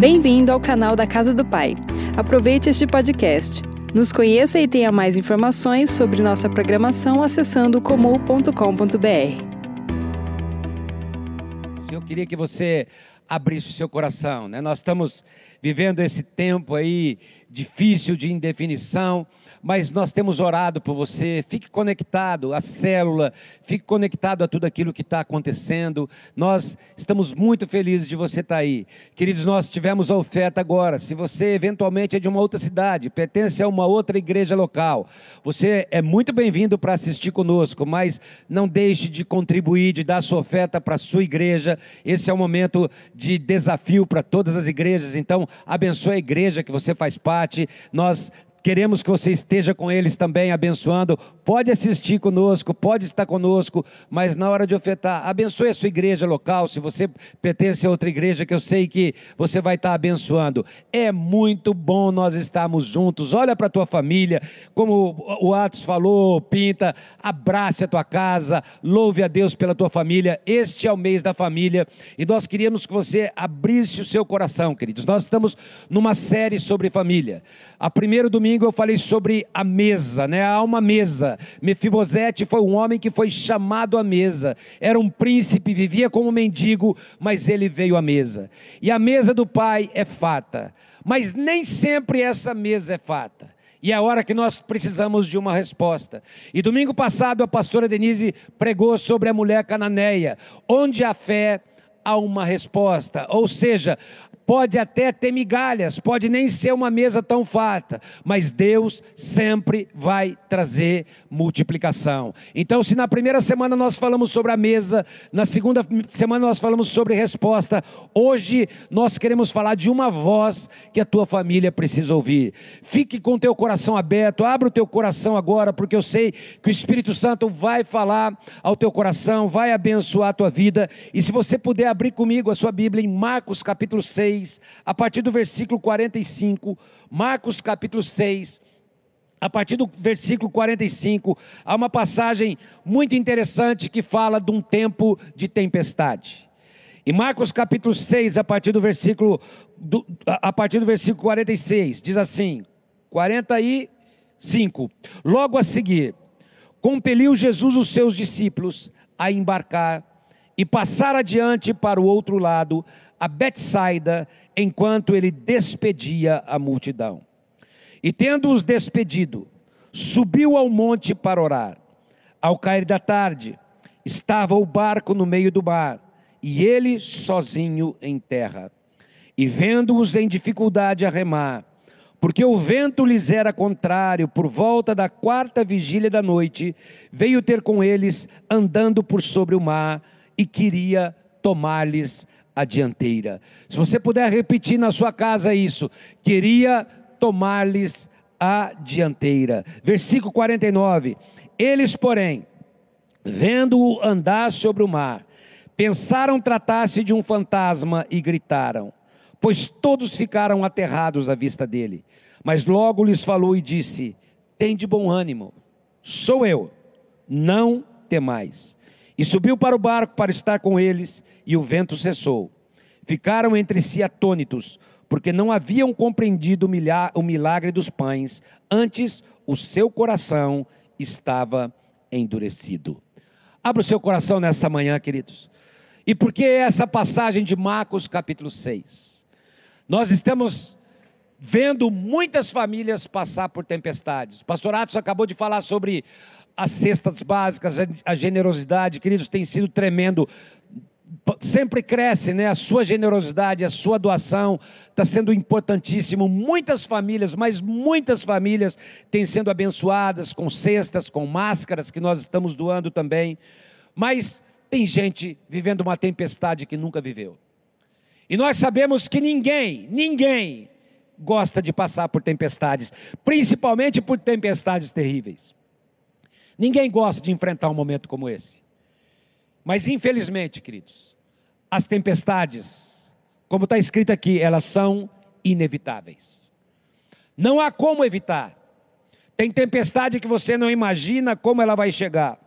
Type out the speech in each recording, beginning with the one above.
Bem-vindo ao canal da Casa do Pai. Aproveite este podcast. Nos conheça e tenha mais informações sobre nossa programação acessando comum.com.br. Eu queria que você abrisse o seu coração, né? Nós estamos vivendo esse tempo aí difícil de indefinição mas nós temos orado por você. Fique conectado à célula, fique conectado a tudo aquilo que está acontecendo. Nós estamos muito felizes de você estar aí. Queridos, nós tivemos a oferta agora. Se você eventualmente é de uma outra cidade, pertence a uma outra igreja local, você é muito bem-vindo para assistir conosco, mas não deixe de contribuir, de dar sua oferta para a sua igreja. Esse é um momento de desafio para todas as igrejas. Então, abençoe a igreja que você faz parte. Nós Queremos que você esteja com eles também, abençoando. Pode assistir conosco, pode estar conosco, mas na hora de ofertar, abençoe a sua igreja local. Se você pertence a outra igreja, que eu sei que você vai estar abençoando. É muito bom nós estarmos juntos. Olha para a tua família, como o Atos falou, Pinta, abrace a tua casa, louve a Deus pela tua família. Este é o mês da família e nós queríamos que você abrisse o seu coração, queridos. Nós estamos numa série sobre família. A primeiro domingo domingo eu falei sobre a mesa, né? Há uma mesa. Mefibosete foi um homem que foi chamado à mesa. Era um príncipe, vivia como mendigo, mas ele veio à mesa. E a mesa do pai é fata. Mas nem sempre essa mesa é fata. E é a hora que nós precisamos de uma resposta. E domingo passado a pastora Denise pregou sobre a mulher cananeia, onde a fé há uma resposta. Ou seja, pode até ter migalhas, pode nem ser uma mesa tão farta, mas Deus sempre vai trazer multiplicação. Então, se na primeira semana nós falamos sobre a mesa, na segunda semana nós falamos sobre resposta, hoje nós queremos falar de uma voz que a tua família precisa ouvir. Fique com o teu coração aberto, abra o teu coração agora, porque eu sei que o Espírito Santo vai falar ao teu coração, vai abençoar a tua vida. E se você puder abrir comigo a sua Bíblia em Marcos capítulo 6, 6, a partir do versículo 45, Marcos capítulo 6, a partir do versículo 45, há uma passagem muito interessante que fala de um tempo de tempestade. E Marcos capítulo 6, a partir do versículo do, a partir do versículo 46, diz assim: 45. Logo a seguir, compeliu Jesus os seus discípulos a embarcar e passar adiante para o outro lado, a Betsaida enquanto ele despedia a multidão. E tendo-os despedido, subiu ao monte para orar. Ao cair da tarde, estava o barco no meio do mar, e ele sozinho em terra. E vendo-os em dificuldade a remar, porque o vento lhes era contrário, por volta da quarta vigília da noite, veio ter com eles andando por sobre o mar e queria tomar-lhes a dianteira. Se você puder repetir na sua casa isso, queria tomar-lhes a dianteira. Versículo 49. Eles, porém, vendo-o andar sobre o mar, pensaram tratar-se de um fantasma e gritaram, pois todos ficaram aterrados à vista dele. Mas logo lhes falou e disse: Tem de bom ânimo, sou eu, não temais. E subiu para o barco para estar com eles, e o vento cessou. Ficaram entre si atônitos, porque não haviam compreendido o milagre dos pães, antes o seu coração estava endurecido. Abra o seu coração nessa manhã, queridos. E por que essa passagem de Marcos capítulo 6? Nós estamos vendo muitas famílias passar por tempestades. O pastor Atos acabou de falar sobre as cestas básicas, a generosidade, queridos, tem sido tremendo. Sempre cresce, né? A sua generosidade, a sua doação está sendo importantíssimo. Muitas famílias, mas muitas famílias têm sendo abençoadas com cestas, com máscaras que nós estamos doando também. Mas tem gente vivendo uma tempestade que nunca viveu. E nós sabemos que ninguém, ninguém gosta de passar por tempestades, principalmente por tempestades terríveis. Ninguém gosta de enfrentar um momento como esse. Mas infelizmente, queridos, as tempestades, como está escrito aqui, elas são inevitáveis. Não há como evitar. Tem tempestade que você não imagina como ela vai chegar.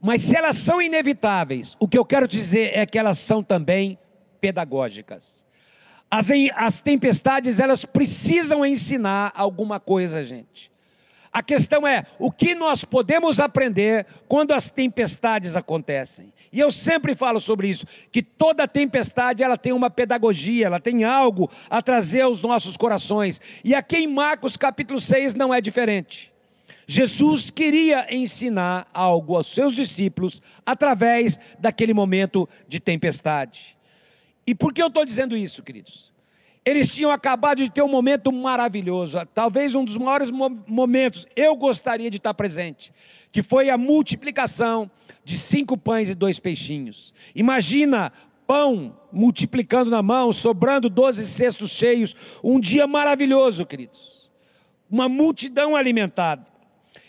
Mas se elas são inevitáveis, o que eu quero dizer é que elas são também pedagógicas. As, as tempestades, elas precisam ensinar alguma coisa, gente. A questão é, o que nós podemos aprender quando as tempestades acontecem? E eu sempre falo sobre isso, que toda tempestade ela tem uma pedagogia, ela tem algo a trazer aos nossos corações. E aqui em Marcos capítulo 6 não é diferente. Jesus queria ensinar algo aos seus discípulos através daquele momento de tempestade. E por que eu estou dizendo isso, queridos? Eles tinham acabado de ter um momento maravilhoso, talvez um dos maiores momentos, eu gostaria de estar presente, que foi a multiplicação de cinco pães e dois peixinhos. Imagina pão multiplicando na mão, sobrando doze cestos cheios, um dia maravilhoso, queridos. Uma multidão alimentada.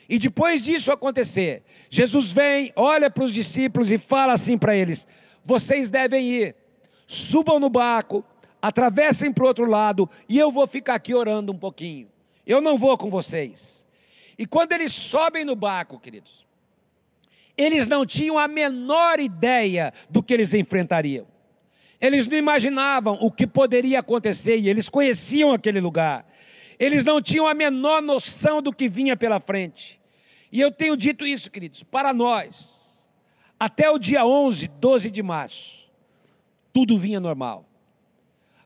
E depois disso acontecer, Jesus vem, olha para os discípulos e fala assim para eles: vocês devem ir, subam no barco, atravessem para o outro lado, e eu vou ficar aqui orando um pouquinho. Eu não vou com vocês. E quando eles sobem no barco, queridos, eles não tinham a menor ideia do que eles enfrentariam. Eles não imaginavam o que poderia acontecer e eles conheciam aquele lugar. Eles não tinham a menor noção do que vinha pela frente. E eu tenho dito isso, queridos, para nós, até o dia 11, 12 de março, tudo vinha normal.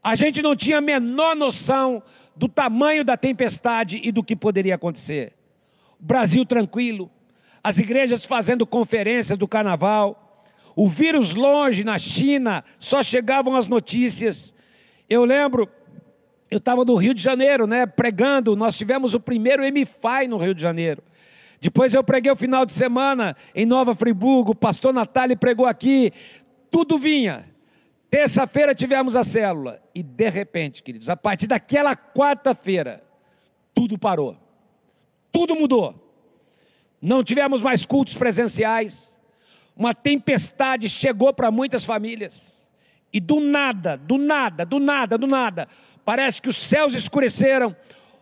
A gente não tinha a menor noção do tamanho da tempestade e do que poderia acontecer. Brasil tranquilo, as igrejas fazendo conferências do carnaval, o vírus longe na China, só chegavam as notícias. Eu lembro, eu estava no Rio de Janeiro, né, pregando, nós tivemos o primeiro MFI no Rio de Janeiro. Depois eu preguei o final de semana em Nova Friburgo, o pastor Natália pregou aqui, tudo vinha. Terça-feira tivemos a célula. E de repente, queridos, a partir daquela quarta-feira, tudo parou. Tudo mudou. Não tivemos mais cultos presenciais, uma tempestade chegou para muitas famílias, e do nada, do nada, do nada, do nada, parece que os céus escureceram,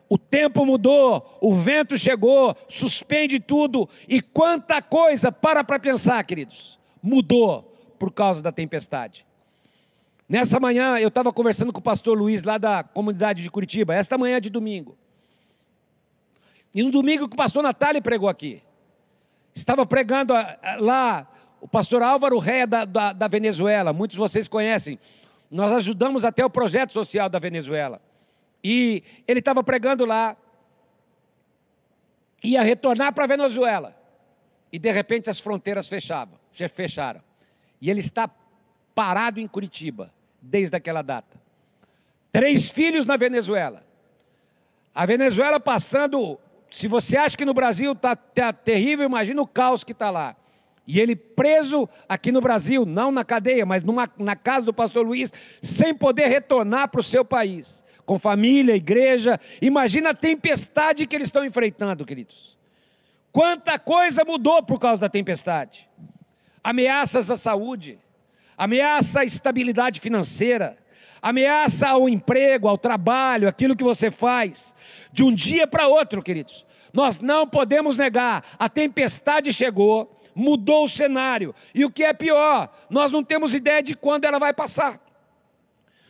o tempo mudou, o vento chegou, suspende tudo, e quanta coisa, para para pensar, queridos, mudou por causa da tempestade. Nessa manhã eu estava conversando com o pastor Luiz, lá da comunidade de Curitiba, esta manhã de domingo. E no domingo que o pastor Natália pregou aqui. Estava pregando ah, ah, lá o pastor Álvaro Réia da, da, da Venezuela, muitos de vocês conhecem. Nós ajudamos até o projeto social da Venezuela. E ele estava pregando lá, ia retornar para a Venezuela. E de repente as fronteiras fechavam, fecharam. E ele está parado em Curitiba, desde aquela data. Três filhos na Venezuela. A Venezuela passando se você acha que no Brasil está tá terrível, imagina o caos que está lá. E ele preso aqui no Brasil, não na cadeia, mas numa, na casa do pastor Luiz, sem poder retornar para o seu país, com família, igreja. Imagina a tempestade que eles estão enfrentando, queridos. Quanta coisa mudou por causa da tempestade. Ameaças à saúde, ameaça à estabilidade financeira, ameaça ao emprego, ao trabalho, aquilo que você faz, de um dia para outro, queridos. Nós não podemos negar, a tempestade chegou, mudou o cenário, e o que é pior, nós não temos ideia de quando ela vai passar.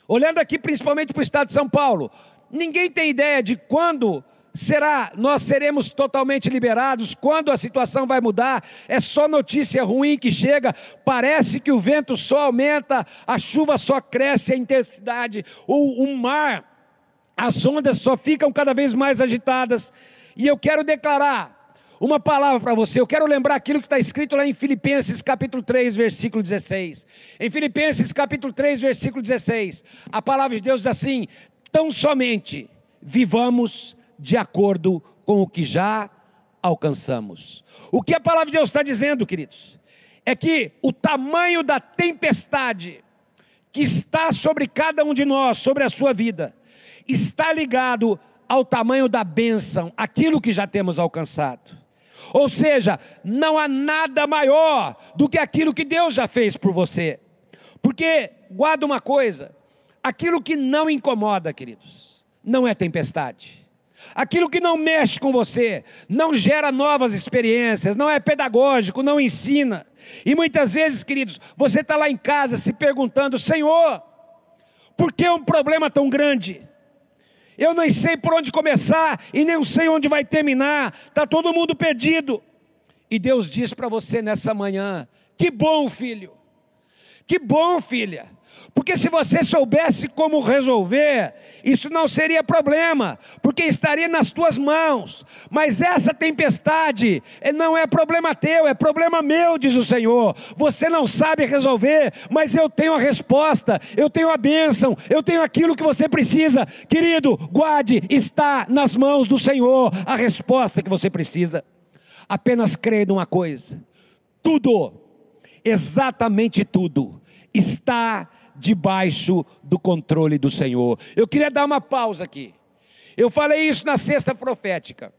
Olhando aqui principalmente para o estado de São Paulo, ninguém tem ideia de quando será, nós seremos totalmente liberados, quando a situação vai mudar, é só notícia ruim que chega, parece que o vento só aumenta, a chuva só cresce a intensidade, o, o mar, as ondas só ficam cada vez mais agitadas, e eu quero declarar uma palavra para você. Eu quero lembrar aquilo que está escrito lá em Filipenses capítulo 3, versículo 16. Em Filipenses capítulo 3, versículo 16, a palavra de Deus diz assim: tão somente vivamos de acordo com o que já alcançamos. O que a palavra de Deus está dizendo, queridos, é que o tamanho da tempestade que está sobre cada um de nós, sobre a sua vida, está ligado ao tamanho da bênção, aquilo que já temos alcançado. Ou seja, não há nada maior do que aquilo que Deus já fez por você. Porque, guarda uma coisa: aquilo que não incomoda, queridos, não é tempestade. Aquilo que não mexe com você, não gera novas experiências, não é pedagógico, não ensina. E muitas vezes, queridos, você está lá em casa se perguntando: Senhor, Por que um problema tão grande? Eu nem sei por onde começar e nem sei onde vai terminar. Está todo mundo perdido. E Deus diz para você nessa manhã: que bom, filho. Que bom, filha. Porque se você soubesse como resolver, isso não seria problema, porque estaria nas tuas mãos. Mas essa tempestade eh, não é problema teu, é problema meu, diz o Senhor. Você não sabe resolver, mas eu tenho a resposta, eu tenho a bênção, eu tenho aquilo que você precisa. Querido, guarde, está nas mãos do Senhor a resposta que você precisa. Apenas creia numa coisa: tudo, exatamente tudo, está debaixo do controle do Senhor. Eu queria dar uma pausa aqui. Eu falei isso na sexta profética.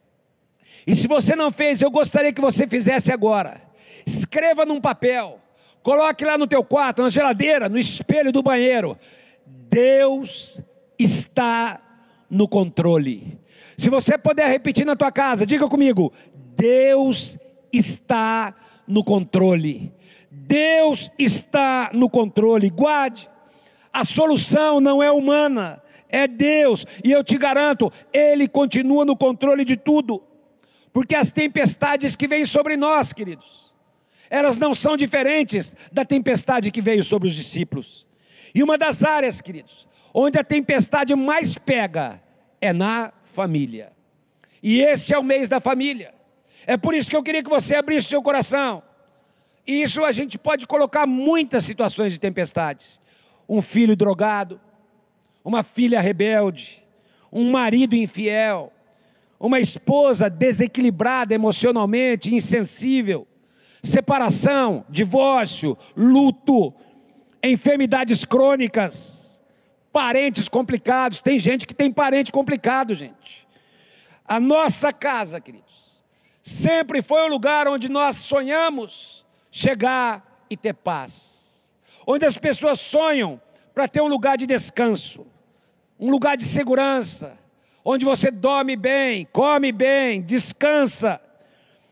E se você não fez, eu gostaria que você fizesse agora. Escreva num papel, coloque lá no teu quarto, na geladeira, no espelho do banheiro. Deus está no controle. Se você puder repetir na tua casa, diga comigo: Deus está no controle. Deus está no controle. Guarde. A solução não é humana, é Deus. E eu te garanto, Ele continua no controle de tudo. Porque as tempestades que vêm sobre nós, queridos, elas não são diferentes da tempestade que veio sobre os discípulos. E uma das áreas, queridos, onde a tempestade mais pega é na família. E esse é o mês da família. É por isso que eu queria que você abrisse seu coração. E isso a gente pode colocar muitas situações de tempestades um filho drogado, uma filha rebelde, um marido infiel, uma esposa desequilibrada emocionalmente, insensível, separação, divórcio, luto, enfermidades crônicas, parentes complicados. Tem gente que tem parente complicado, gente. A nossa casa, queridos, sempre foi o lugar onde nós sonhamos chegar e ter paz. Onde as pessoas sonham para ter um lugar de descanso, um lugar de segurança, onde você dorme bem, come bem, descansa,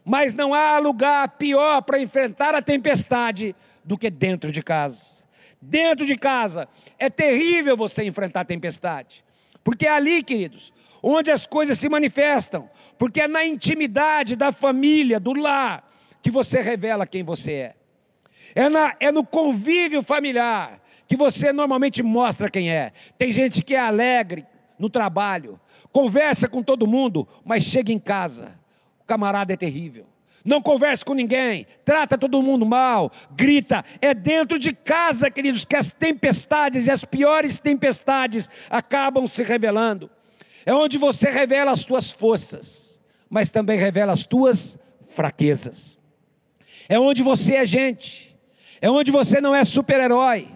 mas não há lugar pior para enfrentar a tempestade do que dentro de casa. Dentro de casa é terrível você enfrentar a tempestade, porque é ali, queridos, onde as coisas se manifestam, porque é na intimidade da família, do lar, que você revela quem você é. É, na, é no convívio familiar que você normalmente mostra quem é. Tem gente que é alegre no trabalho, conversa com todo mundo, mas chega em casa, o camarada é terrível. Não conversa com ninguém, trata todo mundo mal, grita. É dentro de casa, queridos, que as tempestades e as piores tempestades acabam se revelando. É onde você revela as tuas forças, mas também revela as tuas fraquezas. É onde você é gente é onde você não é super-herói.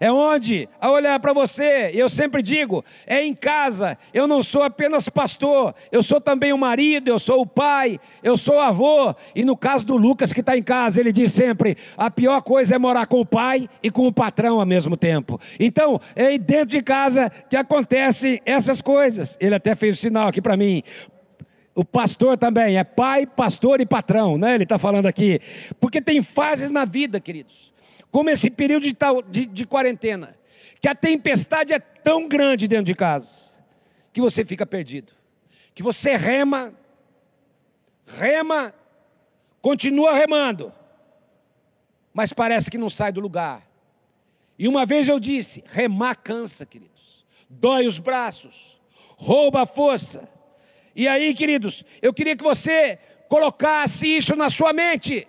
É onde, a olhar para você, eu sempre digo, é em casa. Eu não sou apenas pastor, eu sou também o marido, eu sou o pai, eu sou o avô. E no caso do Lucas que está em casa, ele diz sempre: a pior coisa é morar com o pai e com o patrão ao mesmo tempo. Então, é dentro de casa que acontecem essas coisas. Ele até fez o sinal aqui para mim. O pastor também é pai, pastor e patrão, né? Ele está falando aqui. Porque tem fases na vida, queridos, como esse período de, de, de quarentena, que a tempestade é tão grande dentro de casa, que você fica perdido. Que você rema, rema, continua remando, mas parece que não sai do lugar. E uma vez eu disse: remar cansa, queridos, dói os braços, rouba a força e aí, queridos, eu queria que você colocasse isso na sua mente.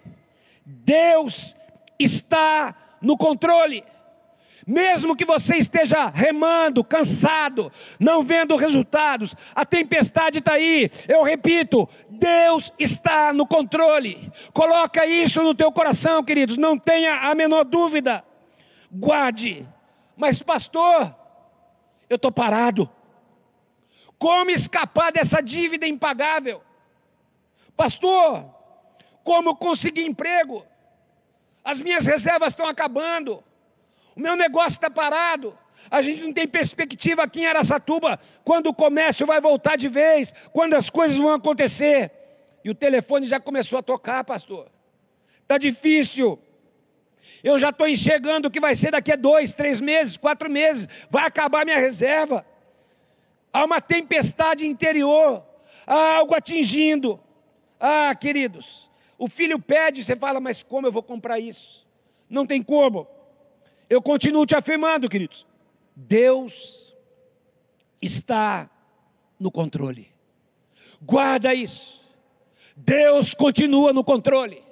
Deus está no controle. Mesmo que você esteja remando, cansado, não vendo resultados, a tempestade está aí. Eu repito, Deus está no controle. Coloca isso no teu coração, queridos. Não tenha a menor dúvida. Guarde. Mas pastor, eu estou parado. Como escapar dessa dívida impagável? Pastor, como conseguir emprego? As minhas reservas estão acabando. O meu negócio está parado. A gente não tem perspectiva aqui em Aracatuba quando o comércio vai voltar de vez, quando as coisas vão acontecer. E o telefone já começou a tocar, pastor. Está difícil. Eu já estou enxergando o que vai ser daqui a dois, três meses, quatro meses. Vai acabar minha reserva. Há uma tempestade interior. Há algo atingindo. Ah, queridos, o filho pede, você fala, mas como eu vou comprar isso? Não tem como. Eu continuo te afirmando, queridos. Deus está no controle. Guarda isso. Deus continua no controle.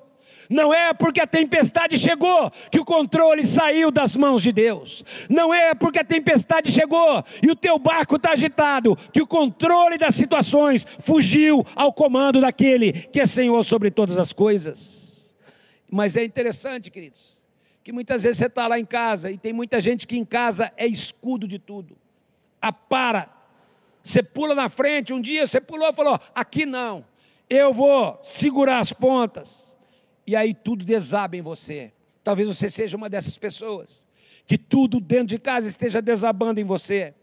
Não é porque a tempestade chegou que o controle saiu das mãos de Deus. Não é porque a tempestade chegou e o teu barco está agitado que o controle das situações fugiu ao comando daquele que é Senhor sobre todas as coisas. Mas é interessante, queridos, que muitas vezes você está lá em casa e tem muita gente que em casa é escudo de tudo. Apara. Você pula na frente, um dia você pulou e falou: aqui não, eu vou segurar as pontas e aí tudo desaba em você. Talvez você seja uma dessas pessoas, que tudo dentro de casa esteja desabando em você.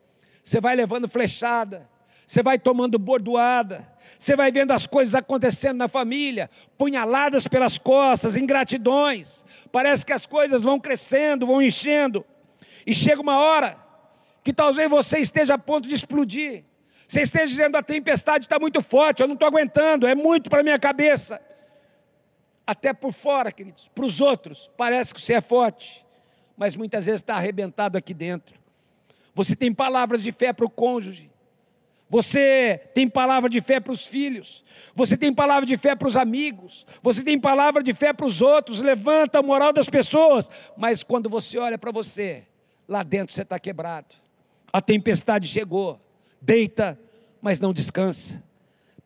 Você vai levando flechada, você vai tomando bordoada, você vai vendo as coisas acontecendo na família, punhaladas pelas costas, ingratidões. Parece que as coisas vão crescendo, vão enchendo, e chega uma hora que talvez você esteja a ponto de explodir. Você esteja dizendo: a tempestade está muito forte, eu não estou aguentando, é muito para minha cabeça até por fora, queridos. Para os outros, parece que você é forte, mas muitas vezes está arrebentado aqui dentro. Você tem palavras de fé para o cônjuge, você tem palavra de fé para os filhos, você tem palavra de fé para os amigos, você tem palavra de fé para os outros, levanta a moral das pessoas, mas quando você olha para você, lá dentro você está quebrado. A tempestade chegou, deita, mas não descansa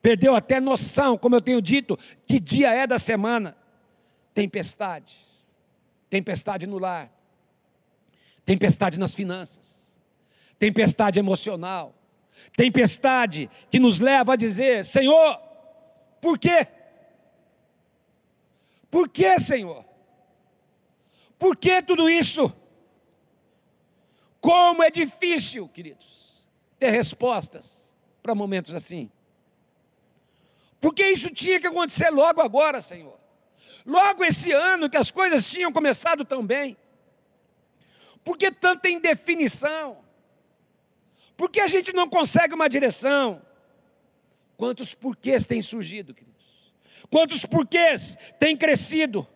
perdeu até noção, como eu tenho dito, que dia é da semana. Tempestade, tempestade no lar, tempestade nas finanças, tempestade emocional, tempestade que nos leva a dizer: Senhor, por quê? Por que, Senhor? Por que tudo isso? Como é difícil, queridos, ter respostas para momentos assim. Porque isso tinha que acontecer logo agora, Senhor. Logo esse ano que as coisas tinham começado tão bem. Por que tanta indefinição? Por que a gente não consegue uma direção? Quantos porquês têm surgido, queridos? Quantos porquês têm crescido?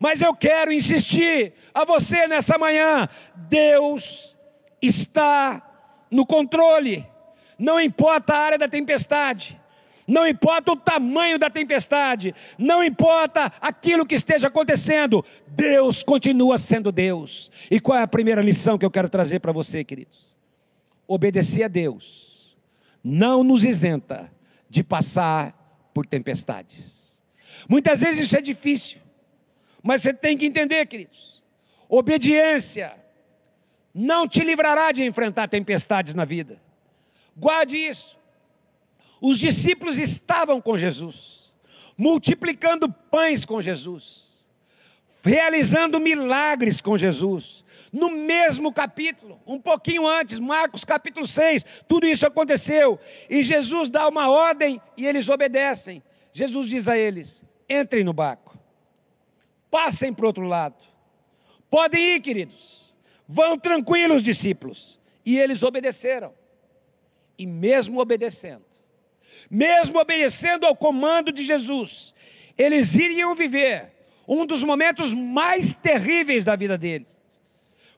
Mas eu quero insistir a você nessa manhã: Deus está no controle, não importa a área da tempestade, não importa o tamanho da tempestade, não importa aquilo que esteja acontecendo, Deus continua sendo Deus. E qual é a primeira lição que eu quero trazer para você, queridos? Obedecer a Deus não nos isenta de passar por tempestades. Muitas vezes isso é difícil, mas você tem que entender, queridos, obediência não te livrará de enfrentar tempestades na vida. Guarde isso. Os discípulos estavam com Jesus, multiplicando pães com Jesus, realizando milagres com Jesus. No mesmo capítulo, um pouquinho antes, Marcos capítulo 6, tudo isso aconteceu. E Jesus dá uma ordem e eles obedecem. Jesus diz a eles: entrem no barco, passem para o outro lado. Podem ir, queridos. Vão tranquilos, discípulos. E eles obedeceram. E mesmo obedecendo, mesmo obedecendo ao comando de Jesus, eles iriam viver um dos momentos mais terríveis da vida deles.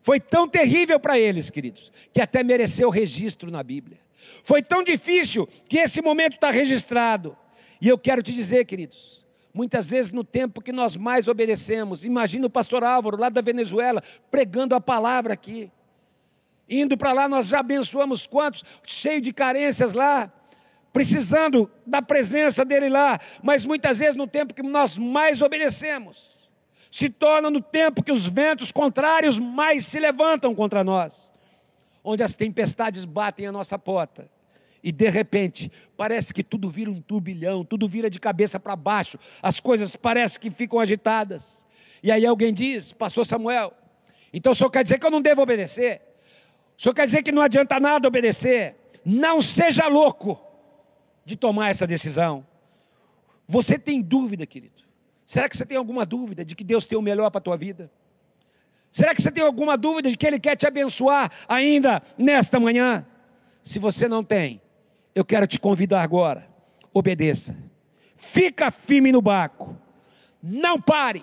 Foi tão terrível para eles, queridos, que até mereceu registro na Bíblia. Foi tão difícil que esse momento está registrado. E eu quero te dizer, queridos, muitas vezes no tempo que nós mais obedecemos, imagina o pastor Álvaro, lá da Venezuela, pregando a palavra aqui. Indo para lá, nós já abençoamos quantos? Cheio de carências lá precisando da presença dele lá, mas muitas vezes no tempo que nós mais obedecemos, se torna no tempo que os ventos contrários mais se levantam contra nós, onde as tempestades batem a nossa porta. E de repente, parece que tudo vira um turbilhão, tudo vira de cabeça para baixo, as coisas parecem que ficam agitadas. E aí alguém diz, Pastor Samuel, então o senhor quer dizer que eu não devo obedecer? O senhor quer dizer que não adianta nada obedecer? Não seja louco de tomar essa decisão. Você tem dúvida, querido? Será que você tem alguma dúvida de que Deus tem o melhor para a tua vida? Será que você tem alguma dúvida de que Ele quer te abençoar ainda nesta manhã? Se você não tem, eu quero te convidar agora. Obedeça. Fica firme no barco. Não pare.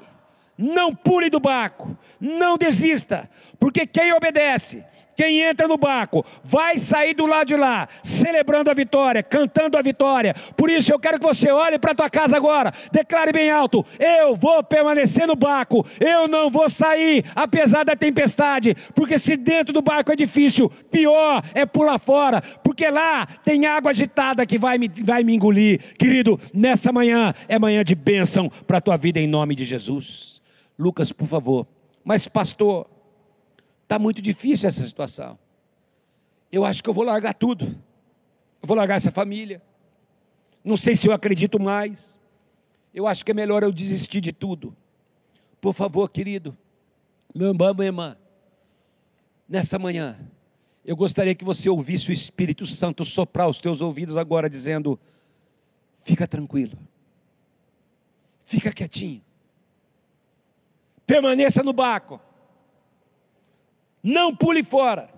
Não pule do barco. Não desista. Porque quem obedece quem entra no barco vai sair do lado de lá, celebrando a vitória, cantando a vitória. Por isso eu quero que você olhe para tua casa agora, declare bem alto: eu vou permanecer no barco, eu não vou sair, apesar da tempestade, porque se dentro do barco é difícil, pior é pular fora, porque lá tem água agitada que vai me, vai me engolir. Querido, nessa manhã é manhã de bênção para a tua vida em nome de Jesus. Lucas, por favor. Mas, pastor, Está muito difícil essa situação. Eu acho que eu vou largar tudo. Eu vou largar essa família. Não sei se eu acredito mais. Eu acho que é melhor eu desistir de tudo. Por favor, querido, meu irmão, minha irmã, nessa manhã, eu gostaria que você ouvisse o Espírito Santo soprar os teus ouvidos agora, dizendo: fica tranquilo, fica quietinho, permaneça no barco, não pule fora.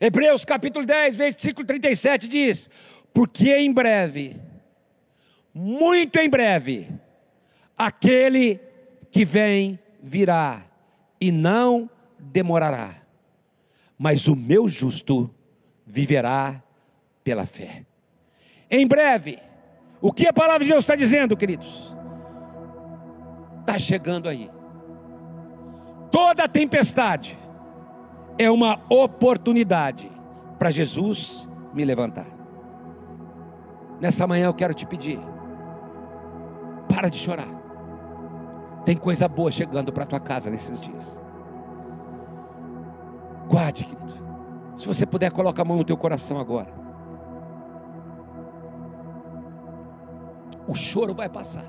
Hebreus capítulo 10, versículo 37 diz: Porque em breve, muito em breve, aquele que vem virá e não demorará, mas o meu justo viverá pela fé. Em breve, o que a palavra de Deus está dizendo, queridos? Está chegando aí. Toda tempestade, é uma oportunidade para Jesus me levantar. Nessa manhã eu quero te pedir, para de chorar. Tem coisa boa chegando para tua casa nesses dias. Guarde, querido. Se você puder, coloca a mão no teu coração agora. O choro vai passar.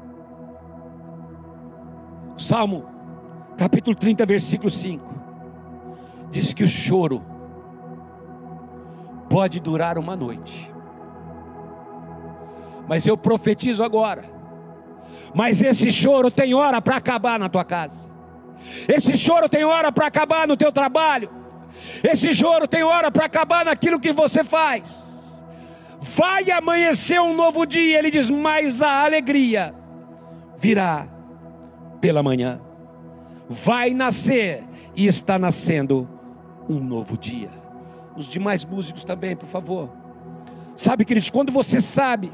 Salmo, capítulo 30, versículo 5 diz que o choro pode durar uma noite. Mas eu profetizo agora. Mas esse choro tem hora para acabar na tua casa. Esse choro tem hora para acabar no teu trabalho. Esse choro tem hora para acabar naquilo que você faz. Vai amanhecer um novo dia, ele diz, mas a alegria virá pela manhã. Vai nascer e está nascendo um novo dia. Os demais músicos também, por favor. Sabe, queridos, quando você sabe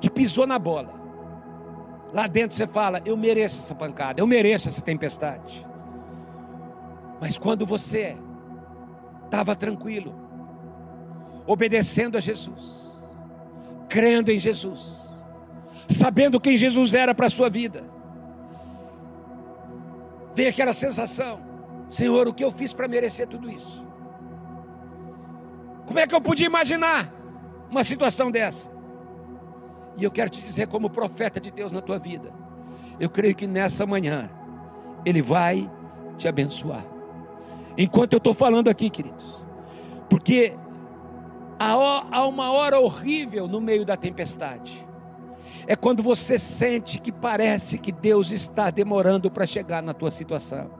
que pisou na bola, lá dentro você fala: Eu mereço essa pancada, eu mereço essa tempestade. Mas quando você estava tranquilo, obedecendo a Jesus, crendo em Jesus, sabendo quem Jesus era para a sua vida, veio aquela sensação Senhor, o que eu fiz para merecer tudo isso? Como é que eu podia imaginar uma situação dessa? E eu quero te dizer, como profeta de Deus na tua vida, eu creio que nessa manhã, Ele vai te abençoar. Enquanto eu estou falando aqui, queridos, porque há uma hora horrível no meio da tempestade. É quando você sente que parece que Deus está demorando para chegar na tua situação.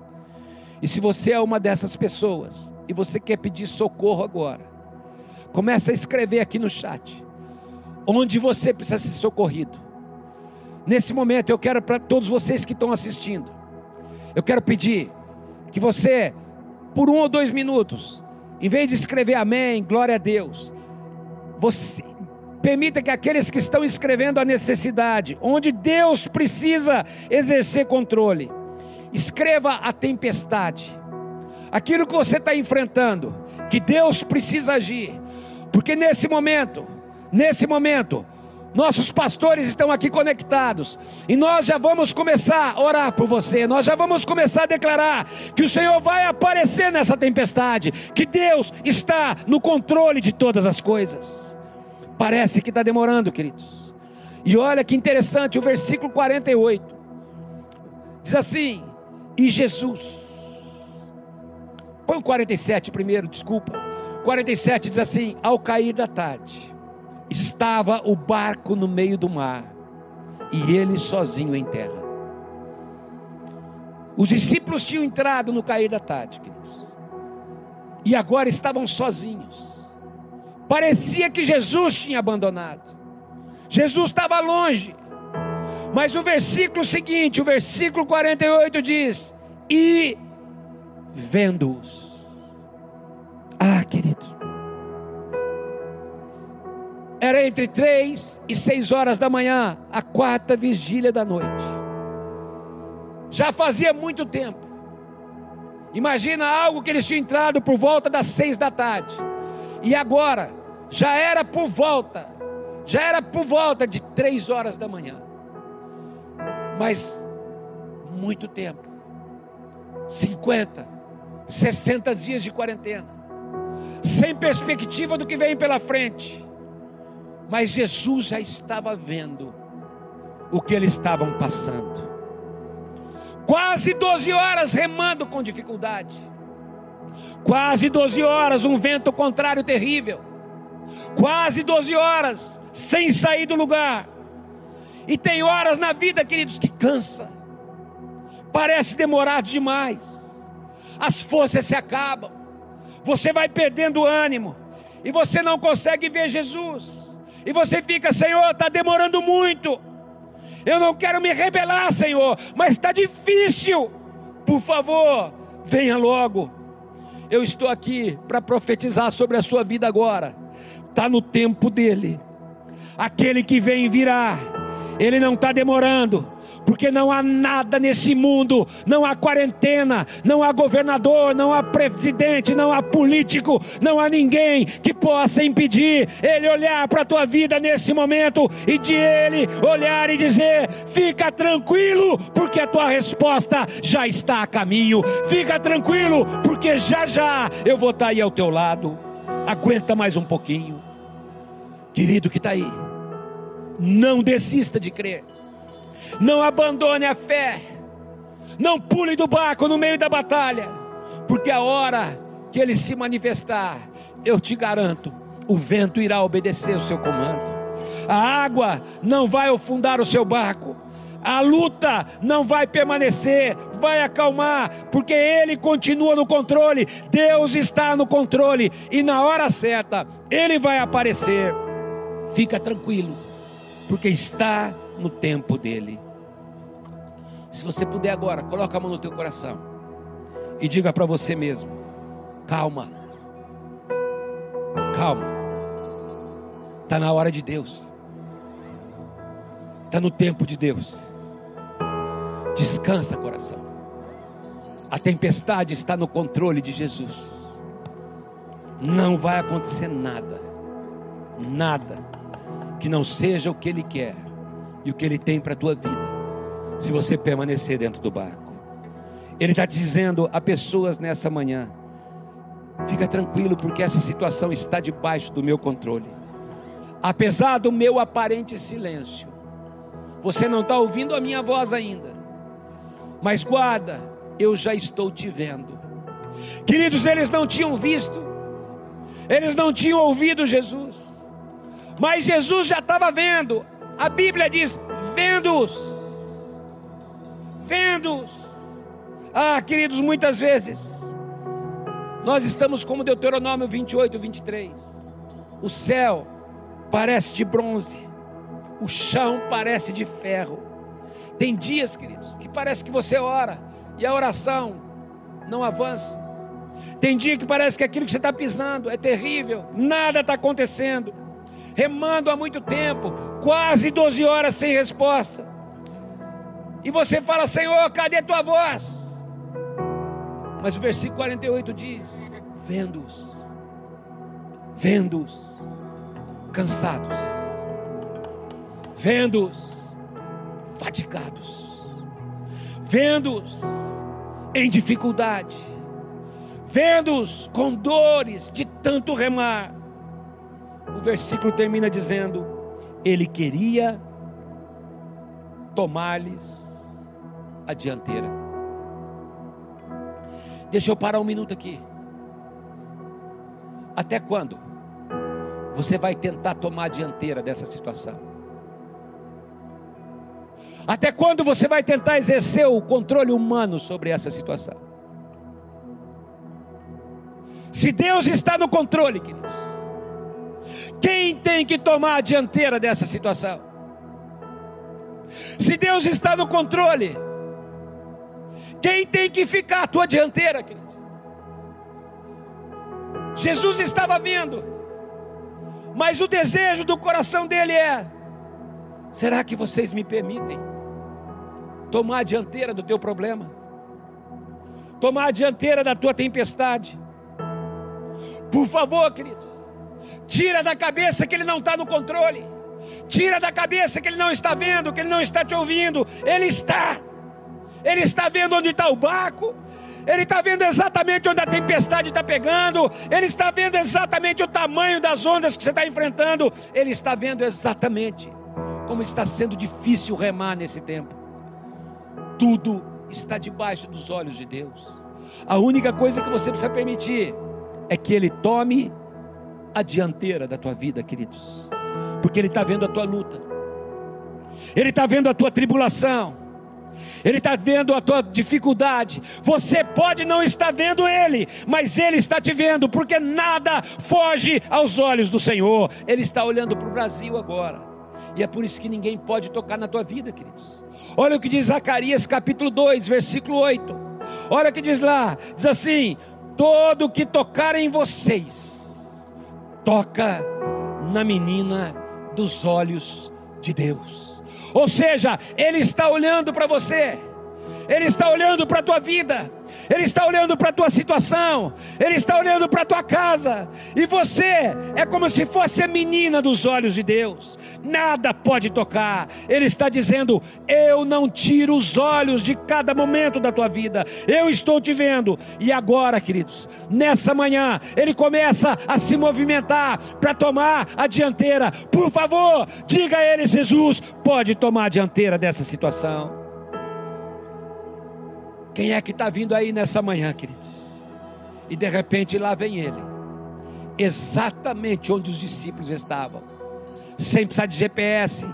E se você é uma dessas pessoas e você quer pedir socorro agora, comece a escrever aqui no chat onde você precisa ser socorrido. Nesse momento eu quero para todos vocês que estão assistindo, eu quero pedir que você, por um ou dois minutos, em vez de escrever amém, glória a Deus, você permita que aqueles que estão escrevendo a necessidade, onde Deus precisa exercer controle, escreva a tempestade, aquilo que você está enfrentando, que Deus precisa agir, porque nesse momento, nesse momento, nossos pastores estão aqui conectados e nós já vamos começar a orar por você. Nós já vamos começar a declarar que o Senhor vai aparecer nessa tempestade, que Deus está no controle de todas as coisas. Parece que está demorando, queridos. E olha que interessante o versículo 48 diz assim: e Jesus. Põe o 47 primeiro, desculpa. 47 diz assim: Ao cair da tarde, estava o barco no meio do mar, e ele sozinho em terra. Os discípulos tinham entrado no cair da tarde, queridos. E agora estavam sozinhos. Parecia que Jesus tinha abandonado. Jesus estava longe. Mas o versículo seguinte, o versículo 48 diz: E vendo-os. Ah, queridos. Era entre três e seis horas da manhã, a quarta vigília da noite. Já fazia muito tempo. Imagina algo que eles tinham entrado por volta das seis da tarde. E agora, já era por volta, já era por volta de três horas da manhã. Mas, muito tempo 50, 60 dias de quarentena, sem perspectiva do que vem pela frente mas Jesus já estava vendo o que eles estavam passando. Quase 12 horas remando com dificuldade. Quase 12 horas, um vento contrário terrível. Quase 12 horas sem sair do lugar. E tem horas na vida, queridos, que cansa. Parece demorado demais. As forças se acabam. Você vai perdendo ânimo e você não consegue ver Jesus. E você fica, Senhor, está demorando muito. Eu não quero me rebelar, Senhor, mas está difícil. Por favor, venha logo. Eu estou aqui para profetizar sobre a sua vida agora. Está no tempo dele. Aquele que vem virá. Ele não está demorando porque não há nada nesse mundo, não há quarentena, não há governador, não há presidente, não há político, não há ninguém que possa impedir ele olhar para a tua vida nesse momento e de ele olhar e dizer: fica tranquilo, porque a tua resposta já está a caminho, fica tranquilo, porque já já eu vou estar aí ao teu lado. Aguenta mais um pouquinho, querido que está aí, não desista de crer. Não abandone a fé. Não pule do barco no meio da batalha. Porque a hora que ele se manifestar, eu te garanto, o vento irá obedecer o seu comando. A água não vai afundar o seu barco. A luta não vai permanecer, vai acalmar, porque Ele continua no controle. Deus está no controle e na hora certa Ele vai aparecer. Fica tranquilo, porque está no tempo dele. Se você puder agora, coloca a mão no teu coração e diga para você mesmo: calma, calma, está na hora de Deus, está no tempo de Deus. Descansa, coração. A tempestade está no controle de Jesus. Não vai acontecer nada, nada que não seja o que Ele quer e o que Ele tem para a tua vida, se você permanecer dentro do barco. Ele está dizendo a pessoas nessa manhã: fica tranquilo, porque essa situação está debaixo do meu controle. Apesar do meu aparente silêncio, você não está ouvindo a minha voz ainda, mas guarda, eu já estou te vendo. Queridos, eles não tinham visto, eles não tinham ouvido Jesus, mas Jesus já estava vendo a Bíblia diz: vendo-os, vendo-os. Ah, queridos, muitas vezes nós estamos como Deuteronômio 28, 23. O céu parece de bronze, o chão parece de ferro. Tem dias, queridos, que parece que você ora e a oração não avança. Tem dia que parece que aquilo que você está pisando é terrível, nada está acontecendo remando há muito tempo, quase 12 horas sem resposta. E você fala, Senhor, cadê tua voz? Mas o versículo 48 diz: vendo-os, vendo-os cansados, vendo-os fatigados, vendo-os em dificuldade, vendo-os com dores de tanto remar, o versículo termina dizendo: Ele queria tomar-lhes a dianteira. Deixa eu parar um minuto aqui. Até quando você vai tentar tomar a dianteira dessa situação? Até quando você vai tentar exercer o controle humano sobre essa situação? Se Deus está no controle, queridos, quem tem que tomar a dianteira dessa situação? Se Deus está no controle, quem tem que ficar à tua dianteira, querido? Jesus estava vindo, mas o desejo do coração dele é: será que vocês me permitem tomar a dianteira do teu problema? Tomar a dianteira da tua tempestade? Por favor, querido, tira da cabeça que ele não está no controle, tira da cabeça que ele não está vendo, que ele não está te ouvindo, ele está. Ele está vendo onde está o barco, ele está vendo exatamente onde a tempestade está pegando, Ele está vendo exatamente o tamanho das ondas que você está enfrentando, Ele está vendo exatamente como está sendo difícil remar nesse tempo. Tudo está debaixo dos olhos de Deus. A única coisa que você precisa permitir é que Ele tome a dianteira da tua vida, queridos, porque Ele está vendo a tua luta, Ele está vendo a tua tribulação. Ele está vendo a tua dificuldade. Você pode não estar vendo Ele, mas Ele está te vendo, porque nada foge aos olhos do Senhor. Ele está olhando para o Brasil agora, e é por isso que ninguém pode tocar na tua vida, queridos. Olha o que diz Zacarias capítulo 2, versículo 8. Olha o que diz lá: diz assim: Todo que tocar em vocês, toca na menina dos olhos de Deus. Ou seja, Ele está olhando para você, Ele está olhando para a tua vida, Ele está olhando para a tua situação, Ele está olhando para a tua casa, e você é como se fosse a menina dos olhos de Deus, nada pode tocar. Ele está dizendo: Eu não tiro os olhos de cada momento da tua vida, eu estou te vendo. E agora, queridos, nessa manhã, Ele começa a se movimentar para tomar a dianteira. Por favor, diga a Ele: Jesus, pode tomar a dianteira dessa situação. Quem é que está vindo aí nessa manhã, queridos? E de repente lá vem ele, exatamente onde os discípulos estavam sem precisar de GPS,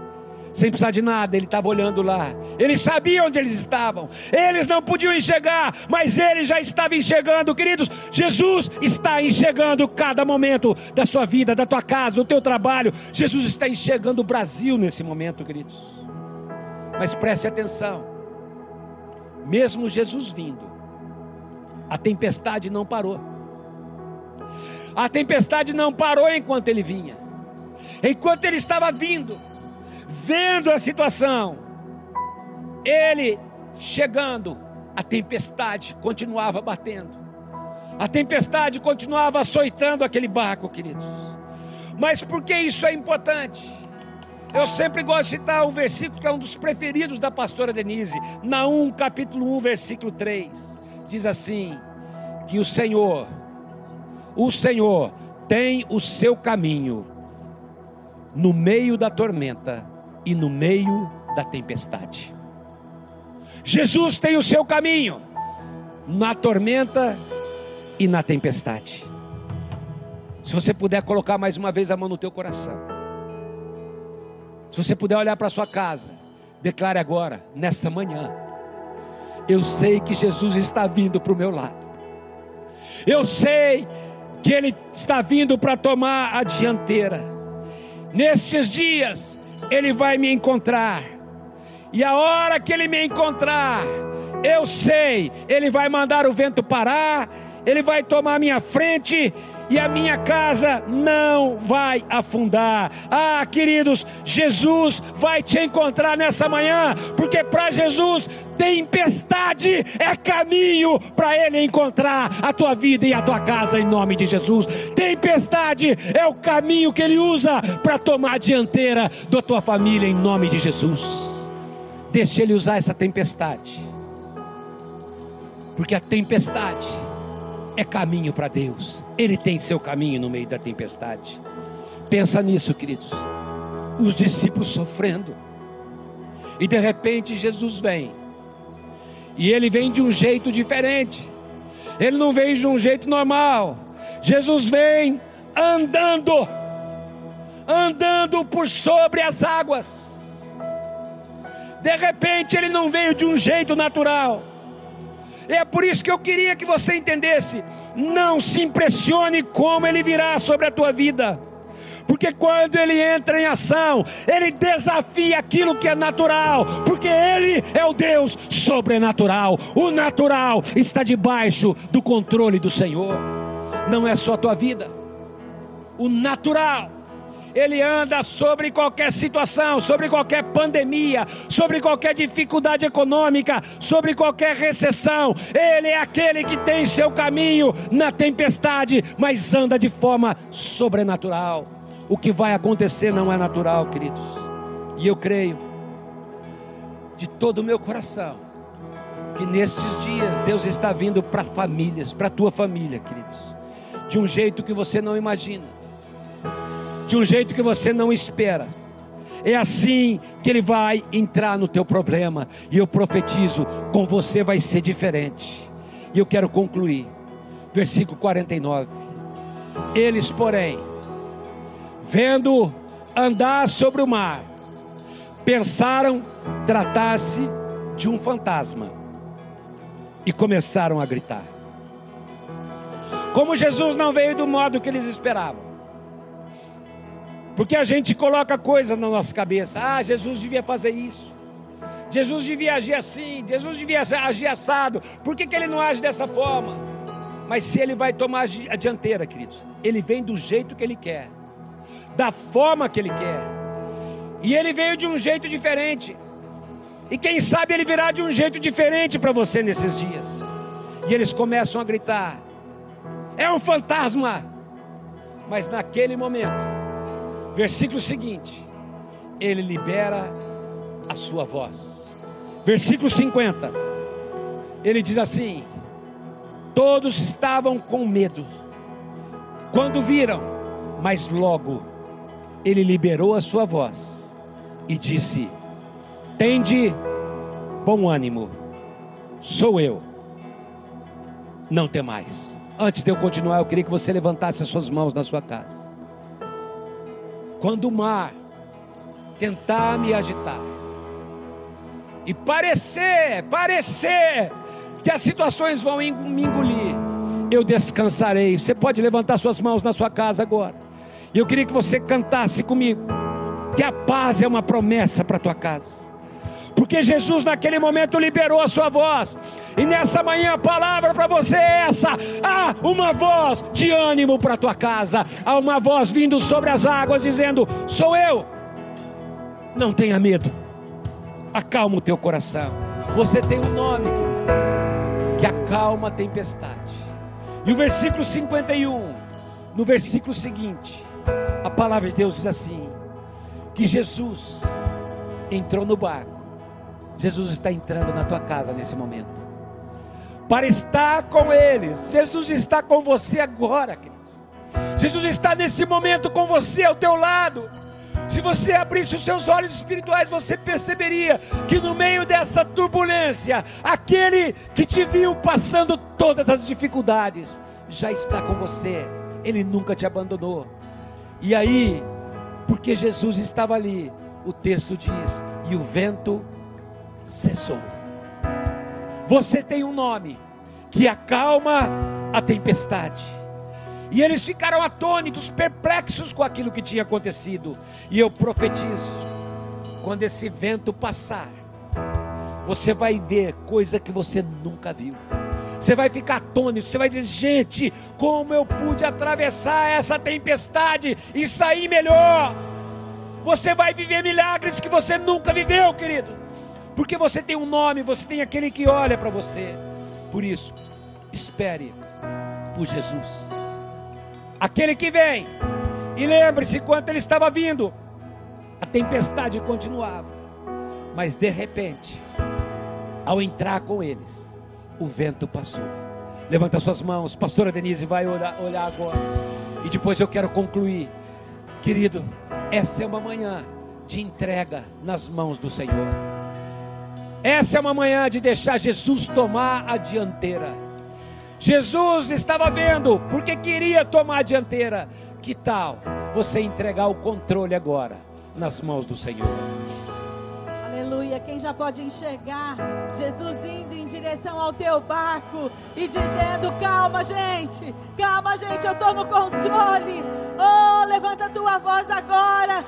sem precisar de nada, ele estava olhando lá. Ele sabia onde eles estavam. Eles não podiam enxergar, mas ele já estava enxergando, queridos. Jesus está enxergando cada momento da sua vida, da tua casa, do teu trabalho. Jesus está enxergando o Brasil nesse momento, queridos. Mas preste atenção. Mesmo Jesus vindo, a tempestade não parou. A tempestade não parou enquanto ele vinha enquanto ele estava vindo, vendo a situação, ele chegando, a tempestade continuava batendo, a tempestade continuava açoitando aquele barco, queridos. Mas por que isso é importante? Eu sempre gosto de citar um versículo que é um dos preferidos da pastora Denise, Naum capítulo 1, versículo 3. Diz assim: que o Senhor, o Senhor tem o seu caminho no meio da tormenta e no meio da tempestade. Jesus tem o seu caminho na tormenta e na tempestade. Se você puder colocar mais uma vez a mão no teu coração. Se você puder olhar para sua casa, declare agora, nessa manhã, eu sei que Jesus está vindo para o meu lado. Eu sei que Ele está vindo para tomar a dianteira. Nestes dias, Ele vai me encontrar. E a hora que Ele me encontrar, eu sei, Ele vai mandar o vento parar, Ele vai tomar minha frente e a minha casa não vai afundar. Ah, queridos, Jesus vai te encontrar nessa manhã, porque para Jesus tempestade é caminho para Ele encontrar a tua vida e a tua casa em nome de Jesus. Tempestade é o caminho que Ele usa para tomar a dianteira da tua família em nome de Jesus. Deixa Ele usar essa tempestade, porque a tempestade é caminho para Deus. Ele tem seu caminho no meio da tempestade. Pensa nisso, queridos. Os discípulos sofrendo. E de repente Jesus vem. E ele vem de um jeito diferente. Ele não vem de um jeito normal. Jesus vem andando. Andando por sobre as águas. De repente ele não veio de um jeito natural. É por isso que eu queria que você entendesse. Não se impressione como ele virá sobre a tua vida. Porque quando ele entra em ação, ele desafia aquilo que é natural, porque ele é o Deus sobrenatural. O natural está debaixo do controle do Senhor. Não é só a tua vida. O natural ele anda sobre qualquer situação, sobre qualquer pandemia, sobre qualquer dificuldade econômica, sobre qualquer recessão. Ele é aquele que tem seu caminho na tempestade, mas anda de forma sobrenatural. O que vai acontecer não é natural, queridos. E eu creio de todo o meu coração que nestes dias Deus está vindo para famílias, para a tua família, queridos, de um jeito que você não imagina de um jeito que você não espera. É assim que ele vai entrar no teu problema. E eu profetizo: com você vai ser diferente. E eu quero concluir. Versículo 49. Eles, porém, vendo andar sobre o mar, pensaram tratar-se de um fantasma e começaram a gritar. Como Jesus não veio do modo que eles esperavam, porque a gente coloca coisas na nossa cabeça. Ah, Jesus devia fazer isso. Jesus devia agir assim. Jesus devia agir assado. Por que, que ele não age dessa forma? Mas se ele vai tomar a dianteira, queridos, ele vem do jeito que ele quer, da forma que ele quer. E ele veio de um jeito diferente. E quem sabe ele virá de um jeito diferente para você nesses dias. E eles começam a gritar: É um fantasma! Mas naquele momento, Versículo seguinte, ele libera a sua voz. Versículo 50, ele diz assim: Todos estavam com medo, quando viram, mas logo ele liberou a sua voz e disse: Tende bom ânimo, sou eu, não tem mais. Antes de eu continuar, eu queria que você levantasse as suas mãos na sua casa. Quando o mar tentar me agitar e parecer, parecer que as situações vão me engolir, eu descansarei. Você pode levantar suas mãos na sua casa agora. E eu queria que você cantasse comigo. Que a paz é uma promessa para tua casa porque Jesus naquele momento liberou a sua voz. E nessa manhã a palavra para você é essa: há uma voz de ânimo para a tua casa, há uma voz vindo sobre as águas dizendo: Sou eu. Não tenha medo, acalma o teu coração. Você tem um nome que acalma a tempestade. E o versículo 51, no versículo seguinte, a palavra de Deus diz assim: que Jesus entrou no barco Jesus está entrando na tua casa nesse momento. Para estar com eles. Jesus está com você agora, querido. Jesus está nesse momento com você ao teu lado. Se você abrisse os seus olhos espirituais, você perceberia que no meio dessa turbulência, aquele que te viu passando todas as dificuldades, já está com você. Ele nunca te abandonou. E aí, porque Jesus estava ali, o texto diz: e o vento cessou. Você tem um nome que acalma a tempestade. E eles ficaram atônitos, perplexos com aquilo que tinha acontecido. E eu profetizo: quando esse vento passar, você vai ver coisa que você nunca viu. Você vai ficar atônito, você vai dizer: gente, como eu pude atravessar essa tempestade e sair melhor? Você vai viver milagres que você nunca viveu, querido porque você tem um nome, você tem aquele que olha para você. Por isso, espere por Jesus, aquele que vem. E lembre-se, quando ele estava vindo, a tempestade continuava, mas de repente, ao entrar com eles, o vento passou. Levanta suas mãos, pastora Denise vai olhar, olhar agora, e depois eu quero concluir, querido. Essa é uma manhã de entrega nas mãos do Senhor. Essa é uma manhã de deixar Jesus tomar a dianteira. Jesus estava vendo, porque queria tomar a dianteira. Que tal você entregar o controle agora nas mãos do Senhor? Aleluia. Quem já pode enxergar Jesus indo em direção ao teu barco e dizendo: Calma, gente, calma, gente, eu estou no controle. Oh, levanta tua voz agora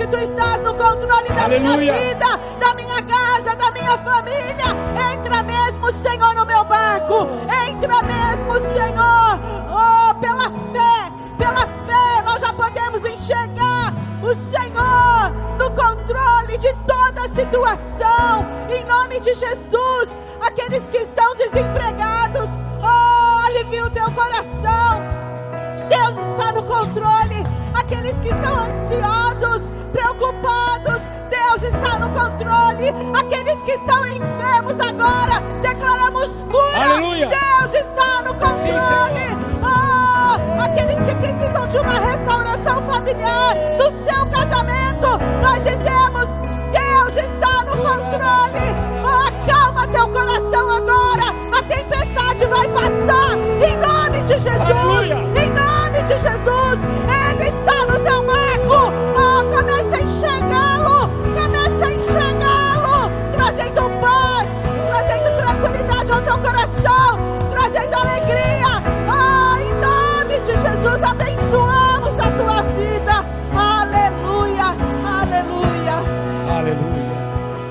que tu estás no controle da Aleluia. minha vida, da minha casa, da minha família. Entra mesmo, Senhor, no meu barco. Entra mesmo, Senhor. Oh, pela fé, pela fé, nós já podemos enxergar o Senhor no controle de toda a situação. Em nome de Jesus, aqueles que estão desempregados, oh, alivia o teu coração. Deus está no controle. Aqueles que estão ansiosos, está no controle. Aqueles que estão enfermos agora, declaramos cura. Aleluia. Deus está no controle. Sim, oh, aqueles que precisam de uma restauração familiar do seu casamento, nós dizemos: Deus está no controle. Oh, acalma teu coração agora. A tempestade vai passar em nome de Jesus. Aleluia. Em nome de Jesus,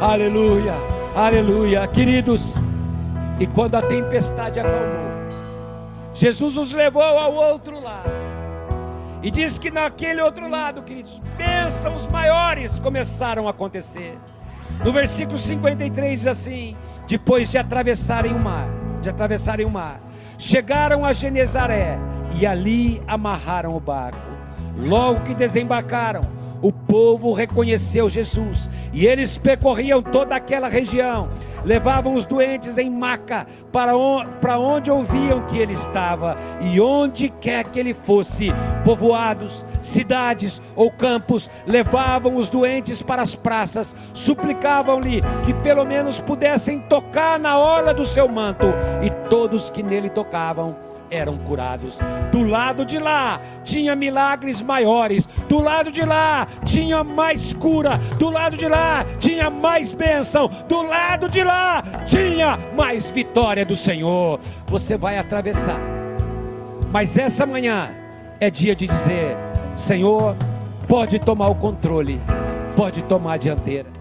Aleluia, aleluia. Queridos, e quando a tempestade acalmou, Jesus os levou ao outro lado. E diz que naquele outro lado, queridos, bênçãos maiores começaram a acontecer. No versículo 53 diz assim: depois de atravessarem o mar, de atravessarem o mar, chegaram a Genezaré e ali amarraram o barco. Logo que desembarcaram, o povo reconheceu Jesus e eles percorriam toda aquela região, levavam os doentes em maca para onde, para onde ouviam que ele estava e onde quer que ele fosse, povoados, cidades ou campos, levavam os doentes para as praças, suplicavam-lhe que pelo menos pudessem tocar na orla do seu manto, e todos que nele tocavam eram curados. Do lado de lá tinha milagres maiores, do lado de lá tinha mais cura, do lado de lá tinha mais bênção, do lado de lá tinha mais vitória do Senhor. Você vai atravessar, mas essa manhã é dia de dizer: Senhor, pode tomar o controle, pode tomar a dianteira.